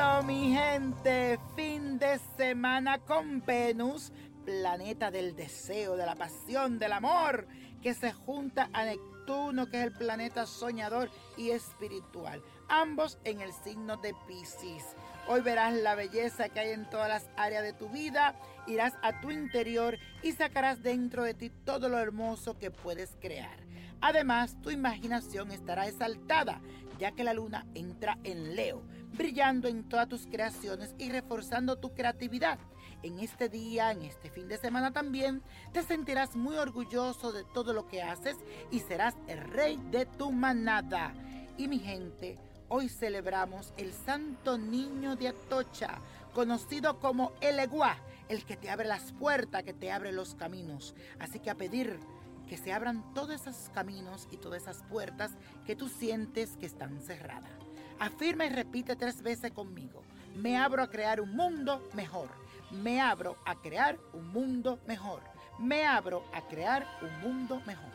Oh, mi gente, fin de semana con Venus, planeta del deseo, de la pasión, del amor, que se junta a Neptuno, que es el planeta soñador y espiritual, ambos en el signo de Pisces. Hoy verás la belleza que hay en todas las áreas de tu vida, irás a tu interior y sacarás dentro de ti todo lo hermoso que puedes crear. Además, tu imaginación estará exaltada, ya que la luna entra en Leo, brillando en todas tus creaciones y reforzando tu creatividad. En este día, en este fin de semana también, te sentirás muy orgulloso de todo lo que haces y serás el rey de tu manada. Y mi gente, Hoy celebramos el Santo Niño de Atocha, conocido como el Eguá, el que te abre las puertas, que te abre los caminos. Así que a pedir que se abran todos esos caminos y todas esas puertas que tú sientes que están cerradas. Afirma y repite tres veces conmigo. Me abro a crear un mundo mejor. Me abro a crear un mundo mejor. Me abro a crear un mundo mejor.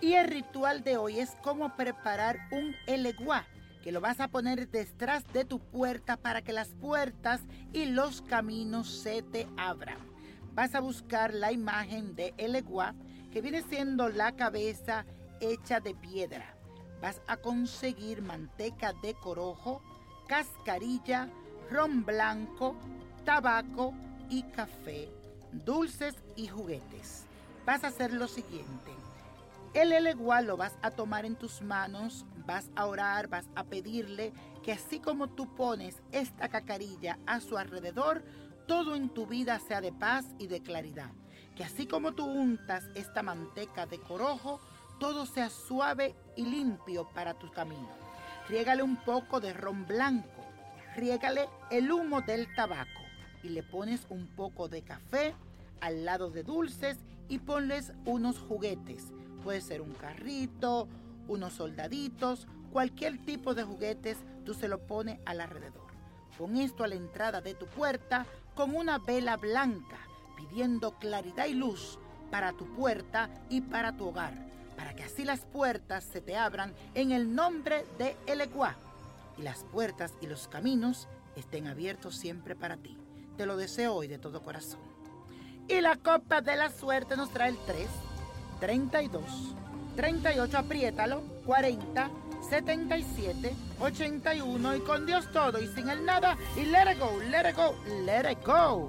Y el ritual de hoy es cómo preparar un eleguá que lo vas a poner detrás de tu puerta para que las puertas y los caminos se te abran. Vas a buscar la imagen de El que viene siendo la cabeza hecha de piedra. Vas a conseguir manteca de corojo, cascarilla, ron blanco, tabaco y café, dulces y juguetes. Vas a hacer lo siguiente. El eleguá lo vas a tomar en tus manos, vas a orar, vas a pedirle que así como tú pones esta cacarilla a su alrededor, todo en tu vida sea de paz y de claridad. Que así como tú untas esta manteca de corojo, todo sea suave y limpio para tu camino. Riégale un poco de ron blanco, riégale el humo del tabaco y le pones un poco de café al lado de dulces y ponles unos juguetes. Puede ser un carrito, unos soldaditos, cualquier tipo de juguetes, tú se lo pones al alrededor. Pon esto a la entrada de tu puerta con una vela blanca, pidiendo claridad y luz para tu puerta y para tu hogar, para que así las puertas se te abran en el nombre de El y las puertas y los caminos estén abiertos siempre para ti. Te lo deseo hoy de todo corazón. Y la copa de la suerte nos trae el 3, 32, 38, apriétalo, 40, 77, 81 y con Dios todo y sin el nada y let it go, let it go, let it go.